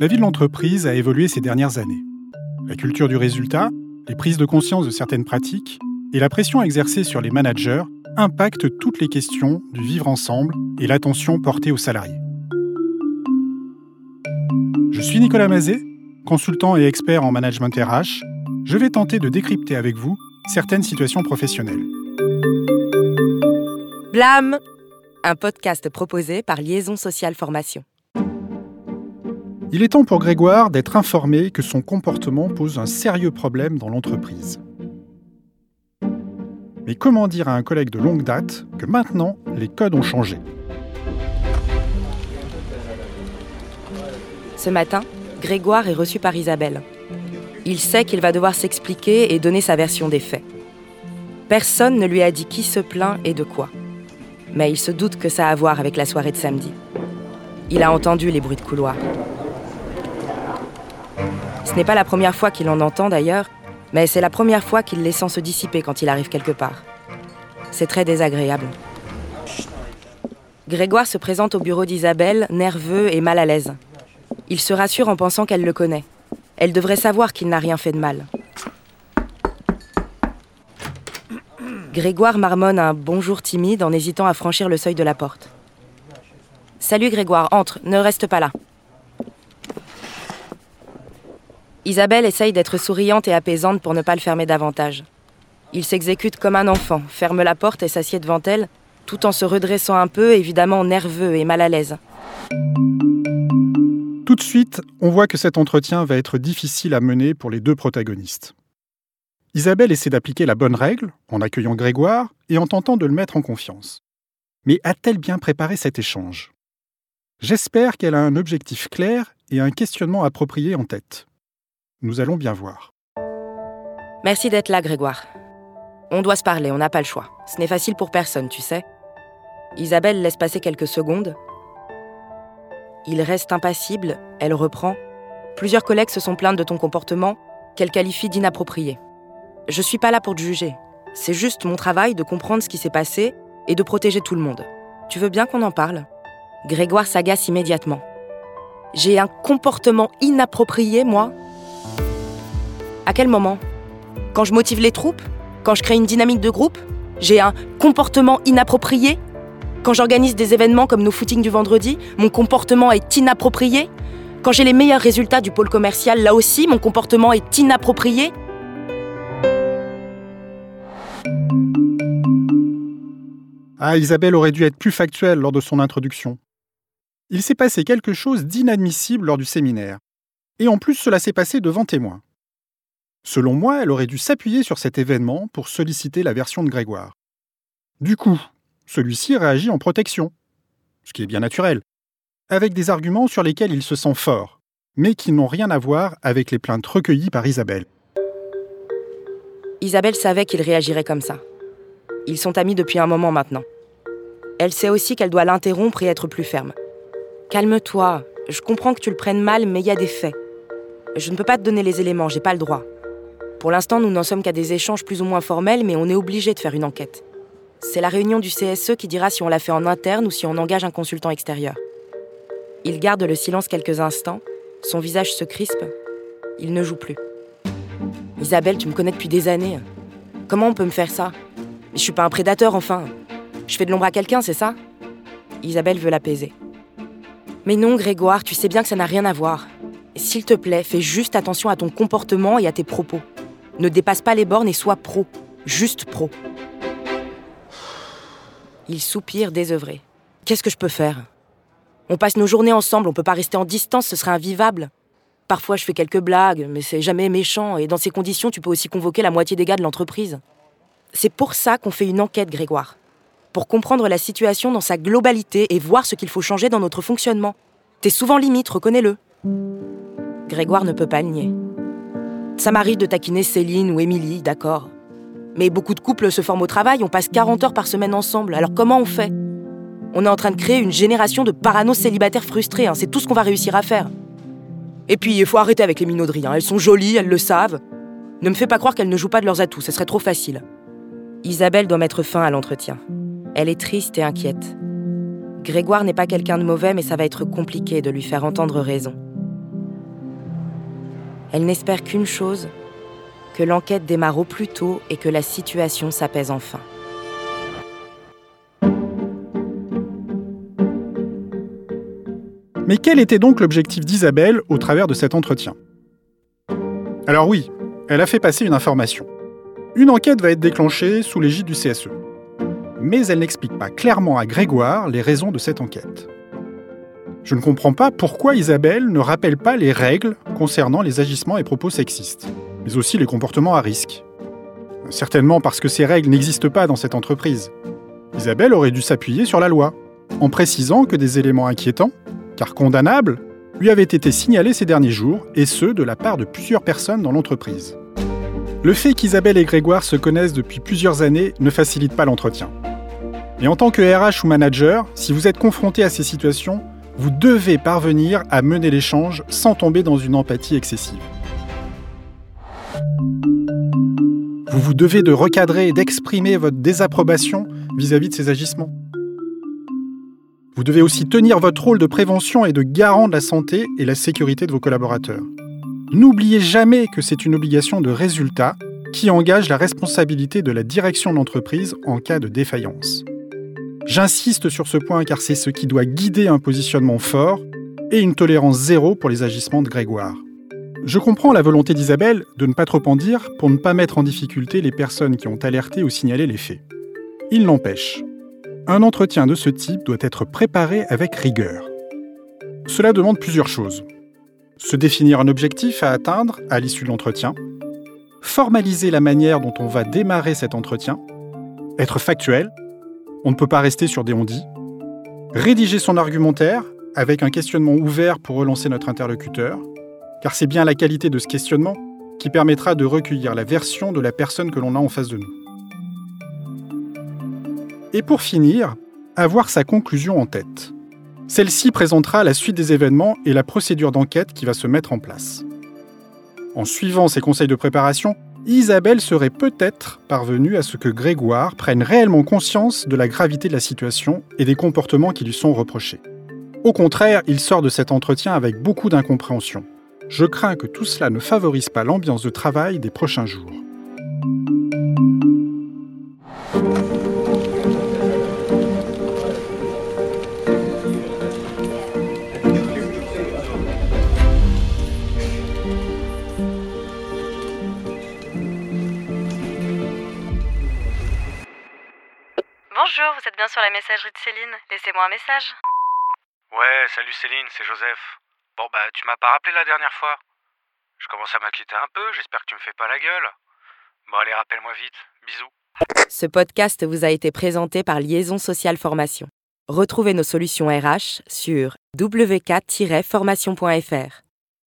La vie de l'entreprise a évolué ces dernières années. La culture du résultat, les prises de conscience de certaines pratiques et la pression exercée sur les managers impactent toutes les questions du vivre ensemble et l'attention portée aux salariés. Je suis Nicolas Mazet, consultant et expert en management RH. Je vais tenter de décrypter avec vous certaines situations professionnelles. Blâme Un podcast proposé par Liaison Sociale Formation. Il est temps pour Grégoire d'être informé que son comportement pose un sérieux problème dans l'entreprise. Mais comment dire à un collègue de longue date que maintenant les codes ont changé? Ce matin, Grégoire est reçu par Isabelle. Il sait qu'il va devoir s'expliquer et donner sa version des faits. Personne ne lui a dit qui se plaint et de quoi. Mais il se doute que ça a à voir avec la soirée de samedi. Il a entendu les bruits de couloir. Ce n'est pas la première fois qu'il en entend d'ailleurs, mais c'est la première fois qu'il les sent se dissiper quand il arrive quelque part. C'est très désagréable. Grégoire se présente au bureau d'Isabelle, nerveux et mal à l'aise. Il se rassure en pensant qu'elle le connaît. Elle devrait savoir qu'il n'a rien fait de mal. Grégoire marmonne un bonjour timide en hésitant à franchir le seuil de la porte. Salut Grégoire, entre, ne reste pas là. Isabelle essaye d'être souriante et apaisante pour ne pas le fermer davantage. Il s'exécute comme un enfant, ferme la porte et s'assied devant elle, tout en se redressant un peu, évidemment nerveux et mal à l'aise. Tout de suite, on voit que cet entretien va être difficile à mener pour les deux protagonistes. Isabelle essaie d'appliquer la bonne règle en accueillant Grégoire et en tentant de le mettre en confiance. Mais a-t-elle bien préparé cet échange? J'espère qu'elle a un objectif clair et un questionnement approprié en tête. Nous allons bien voir. Merci d'être là, Grégoire. On doit se parler, on n'a pas le choix. Ce n'est facile pour personne, tu sais. Isabelle laisse passer quelques secondes. Il reste impassible, elle reprend. Plusieurs collègues se sont plaints de ton comportement, qu'elle qualifie d'inapproprié. Je suis pas là pour te juger. C'est juste mon travail de comprendre ce qui s'est passé et de protéger tout le monde. Tu veux bien qu'on en parle? Grégoire s'agace immédiatement. J'ai un comportement inapproprié, moi? À quel moment? Quand je motive les troupes? Quand je crée une dynamique de groupe? J'ai un comportement inapproprié? Quand j'organise des événements comme nos footings du vendredi, mon comportement est inapproprié? Quand j'ai les meilleurs résultats du pôle commercial, là aussi, mon comportement est inapproprié? Ah, Isabelle aurait dû être plus factuelle lors de son introduction. Il s'est passé quelque chose d'inadmissible lors du séminaire. Et en plus, cela s'est passé devant témoins. Selon moi, elle aurait dû s'appuyer sur cet événement pour solliciter la version de Grégoire. Du coup, celui-ci réagit en protection, ce qui est bien naturel, avec des arguments sur lesquels il se sent fort, mais qui n'ont rien à voir avec les plaintes recueillies par Isabelle. Isabelle savait qu'il réagirait comme ça. Ils sont amis depuis un moment maintenant. Elle sait aussi qu'elle doit l'interrompre et être plus ferme. Calme-toi, je comprends que tu le prennes mal, mais il y a des faits. Je ne peux pas te donner les éléments, j'ai pas le droit. Pour l'instant, nous n'en sommes qu'à des échanges plus ou moins formels, mais on est obligé de faire une enquête. C'est la réunion du CSE qui dira si on l'a fait en interne ou si on engage un consultant extérieur. Il garde le silence quelques instants, son visage se crispe, il ne joue plus. Isabelle, tu me connais depuis des années. Comment on peut me faire ça? Je suis pas un prédateur, enfin. Je fais de l'ombre à quelqu'un, c'est ça? Isabelle veut l'apaiser. Mais non, Grégoire, tu sais bien que ça n'a rien à voir. S'il te plaît, fais juste attention à ton comportement et à tes propos. Ne dépasse pas les bornes et sois pro. Juste pro. Il soupire désœuvré. Qu'est-ce que je peux faire? On passe nos journées ensemble, on peut pas rester en distance, ce serait invivable. Parfois je fais quelques blagues, mais c'est jamais méchant, et dans ces conditions tu peux aussi convoquer la moitié des gars de l'entreprise. C'est pour ça qu'on fait une enquête, Grégoire. Pour comprendre la situation dans sa globalité et voir ce qu'il faut changer dans notre fonctionnement. T'es souvent limite, reconnais-le. Grégoire ne peut pas le nier. Ça m'arrive de taquiner Céline ou Émilie, d'accord. Mais beaucoup de couples se forment au travail, on passe 40 heures par semaine ensemble, alors comment on fait? On est en train de créer une génération de parano célibataires frustrés, hein. c'est tout ce qu'on va réussir à faire. Et puis, il faut arrêter avec les minauderies, hein. elles sont jolies, elles le savent. Ne me fais pas croire qu'elles ne jouent pas de leurs atouts, ce serait trop facile. Isabelle doit mettre fin à l'entretien. Elle est triste et inquiète. Grégoire n'est pas quelqu'un de mauvais, mais ça va être compliqué de lui faire entendre raison. Elle n'espère qu'une chose, que l'enquête démarre au plus tôt et que la situation s'apaise enfin. Mais quel était donc l'objectif d'Isabelle au travers de cet entretien? Alors oui, elle a fait passer une information. Une enquête va être déclenchée sous l'égide du CSE. Mais elle n'explique pas clairement à Grégoire les raisons de cette enquête. Je ne comprends pas pourquoi Isabelle ne rappelle pas les règles concernant les agissements et propos sexistes, mais aussi les comportements à risque. Certainement parce que ces règles n'existent pas dans cette entreprise. Isabelle aurait dû s'appuyer sur la loi, en précisant que des éléments inquiétants, car condamnables, lui avaient été signalés ces derniers jours, et ce, de la part de plusieurs personnes dans l'entreprise. Le fait qu'Isabelle et Grégoire se connaissent depuis plusieurs années ne facilite pas l'entretien. Et en tant que RH ou manager, si vous êtes confronté à ces situations, vous devez parvenir à mener l'échange sans tomber dans une empathie excessive. Vous vous devez de recadrer et d'exprimer votre désapprobation vis-à-vis de ces agissements. Vous devez aussi tenir votre rôle de prévention et de garant de la santé et la sécurité de vos collaborateurs. N'oubliez jamais que c'est une obligation de résultat qui engage la responsabilité de la direction de l'entreprise en cas de défaillance. J'insiste sur ce point car c'est ce qui doit guider un positionnement fort et une tolérance zéro pour les agissements de Grégoire. Je comprends la volonté d'Isabelle de ne pas trop en dire pour ne pas mettre en difficulté les personnes qui ont alerté ou signalé les faits. Il n'empêche, un entretien de ce type doit être préparé avec rigueur. Cela demande plusieurs choses. Se définir un objectif à atteindre à l'issue de l'entretien, formaliser la manière dont on va démarrer cet entretien, être factuel, on ne peut pas rester sur des on-dit, rédiger son argumentaire avec un questionnement ouvert pour relancer notre interlocuteur, car c'est bien la qualité de ce questionnement qui permettra de recueillir la version de la personne que l'on a en face de nous. Et pour finir, avoir sa conclusion en tête. Celle-ci présentera la suite des événements et la procédure d'enquête qui va se mettre en place. En suivant ces conseils de préparation, Isabelle serait peut-être parvenue à ce que Grégoire prenne réellement conscience de la gravité de la situation et des comportements qui lui sont reprochés. Au contraire, il sort de cet entretien avec beaucoup d'incompréhension. Je crains que tout cela ne favorise pas l'ambiance de travail des prochains jours. Vous êtes bien sur la messagerie de Céline. Laissez-moi un message. Ouais, salut Céline, c'est Joseph. Bon bah tu m'as pas rappelé la dernière fois. Je commence à m'inquiéter un peu, j'espère que tu me fais pas la gueule. Bon allez, rappelle-moi vite. Bisous. Ce podcast vous a été présenté par Liaison Sociale Formation. Retrouvez nos solutions RH sur wk-formation.fr.